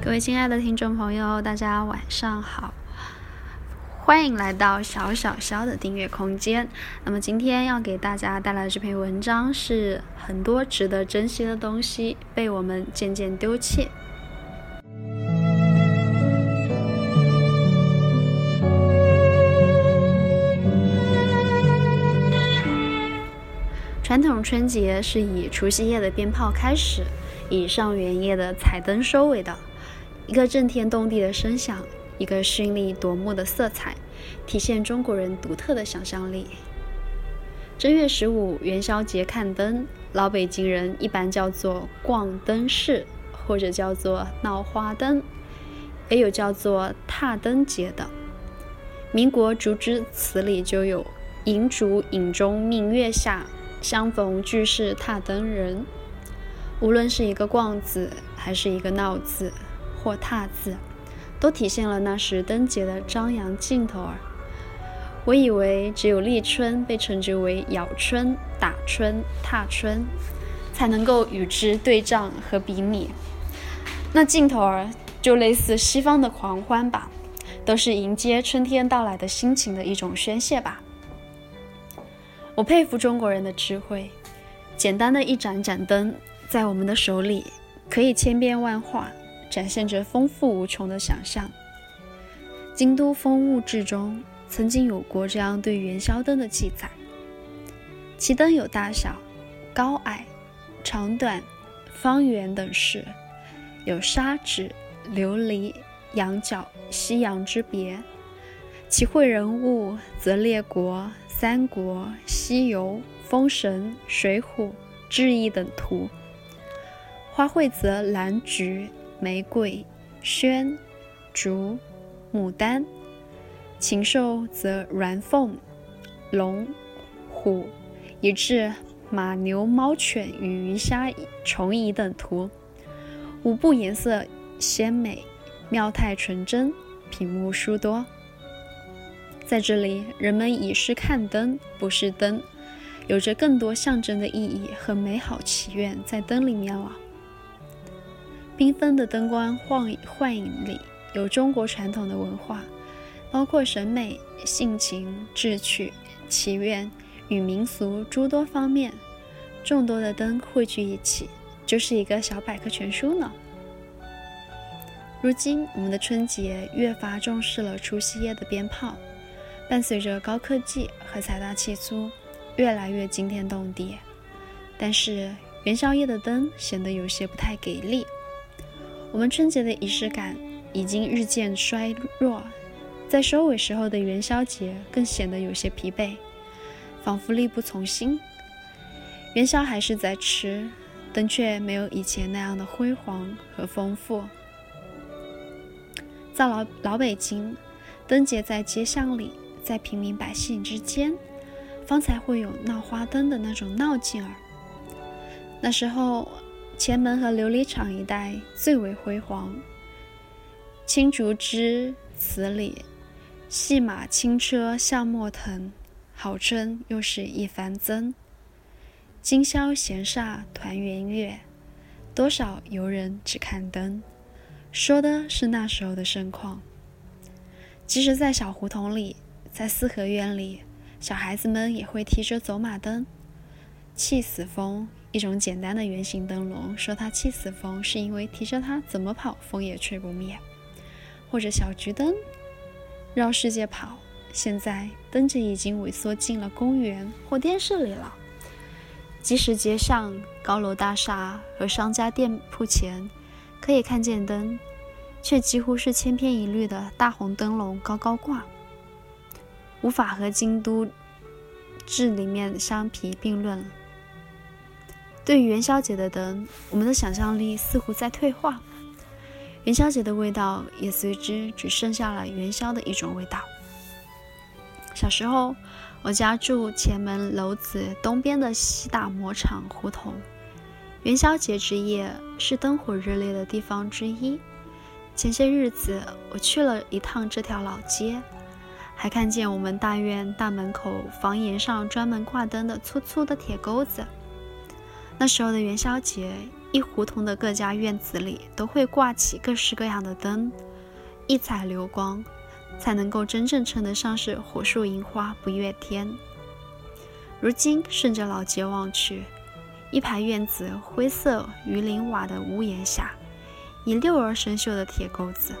各位亲爱的听众朋友，大家晚上好，欢迎来到小小肖的订阅空间。那么今天要给大家带来的这篇文章是很多值得珍惜的东西被我们渐渐丢弃。传统春节是以除夕夜的鞭炮开始，以上元夜的彩灯收尾的。一个震天动地的声响，一个绚丽夺目的色彩，体现中国人独特的想象力。正月十五元宵节看灯，老北京人一般叫做逛灯市，或者叫做闹花灯，也有叫做踏灯节的。民国竹枝词里就有“银烛影中明月下，相逢俱是踏灯人”。无论是一个“逛”字，还是一个“闹”字。或踏字，都体现了那时灯节的张扬劲头儿。我以为只有立春被称之为咬春、打春、踏春，才能够与之对仗和比拟。那劲头儿就类似西方的狂欢吧，都是迎接春天到来的心情的一种宣泄吧。我佩服中国人的智慧，简单的一盏盏灯，在我们的手里可以千变万化。展现着丰富无穷的想象。京都风物志中曾经有过这样对元宵灯的记载：其灯有大小、高矮、长短、方圆等式，有砂纸、琉璃、羊角、西洋之别。其绘人物则列国、三国、西游、封神、水浒、志异等图，花卉则蓝菊。玫瑰、萱、竹、牡丹；禽兽则鸾凤、龙、虎，以至马、牛、猫、犬与鱼虾虫蚁等图，五部颜色鲜美，妙态纯真，品目殊多。在这里，人们以是看灯，不是灯，有着更多象征的意义和美好祈愿在灯里面了。缤纷的灯光幻幻影里，有中国传统的文化，包括审美、性情、志趣、祈愿与民俗诸多方面。众多的灯汇聚一起，就是一个小百科全书呢。如今，我们的春节越发重视了除夕夜的鞭炮，伴随着高科技和财大气粗，越来越惊天动地。但是，元宵夜的灯显得有些不太给力。我们春节的仪式感已经日渐衰弱，在收尾时候的元宵节更显得有些疲惫，仿佛力不从心。元宵还是在吃，灯却没有以前那样的辉煌和丰富。在老老北京，灯节在街巷里，在平民百姓之间，方才会有闹花灯的那种闹劲儿。那时候。前门和琉璃厂一带最为辉煌。青竹枝词里，细马轻车向莫腾，好春又是一番增。今宵闲煞团圆月，多少游人只看灯。说的是那时候的盛况。即使在小胡同里，在四合院里，小孩子们也会提着走马灯，气死风。一种简单的圆形灯笼，说它气死风，是因为提着它怎么跑，风也吹不灭。或者小桔灯，绕世界跑。现在灯节已经萎缩进了公园或电视里了。即使街上高楼大厦和商家店铺前可以看见灯，却几乎是千篇一律的大红灯笼高高挂，无法和京都志里面相提并论。对于元宵节的灯，我们的想象力似乎在退化，元宵节的味道也随之只剩下了元宵的一种味道。小时候，我家住前门楼子东边的西打磨厂胡同，元宵节之夜是灯火热烈的地方之一。前些日子，我去了一趟这条老街，还看见我们大院大门口房檐上专门挂灯的粗粗的铁钩子。那时候的元宵节一胡同的各家院子里都会挂起各式各样的灯，一彩流光，才能够真正称得上是火树银花不越天。如今顺着老街望去，一排院子灰色鱼鳞瓦的屋檐下，一溜儿生锈的铁钩子，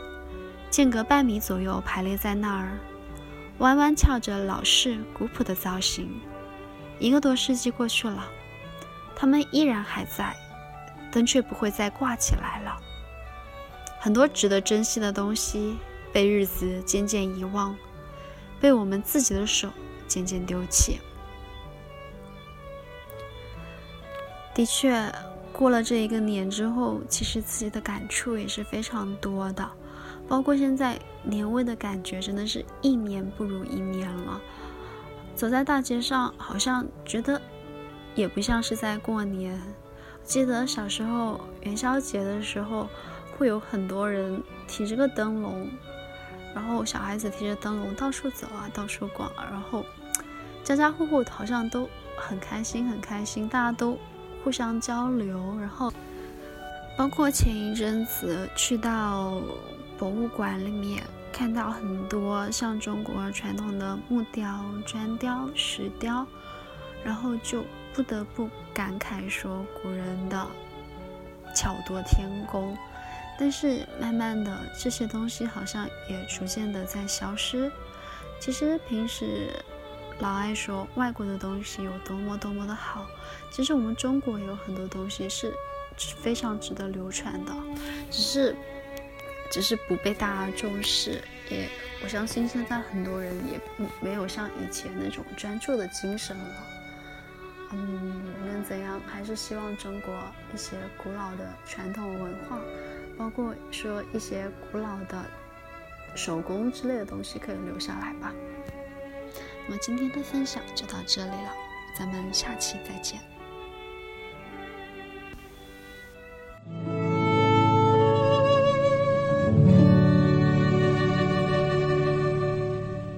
间隔半米左右排列在那儿，弯弯翘着老式古朴的造型。一个多世纪过去了，它们依然还在。灯却不会再挂起来了。很多值得珍惜的东西被日子渐渐遗忘，被我们自己的手渐渐丢弃。的确，过了这一个年之后，其实自己的感触也是非常多的。包括现在年味的感觉，真的是一年不如一年了。走在大街上，好像觉得也不像是在过年。记得小时候元宵节的时候，会有很多人提着个灯笼，然后小孩子提着灯笼到处走啊，到处逛，然后家家户户好像都很开心，很开心，大家都互相交流。然后包括前一阵子去到博物馆里面，看到很多像中国传统的木雕、砖雕、石雕，然后就。不得不感慨说，古人的巧夺天工。但是慢慢的，这些东西好像也逐渐的在消失。其实平时老爱说外国的东西有多么多么的好，其实我们中国有很多东西是非常值得流传的，只是只是不被大家重视。也我相信现在很多人也没有像以前那种专注的精神了。嗯，无论怎样，还是希望中国一些古老的传统文化，包括说一些古老的手工之类的东西，可以留下来吧。那么今天的分享就到这里了，咱们下期再见。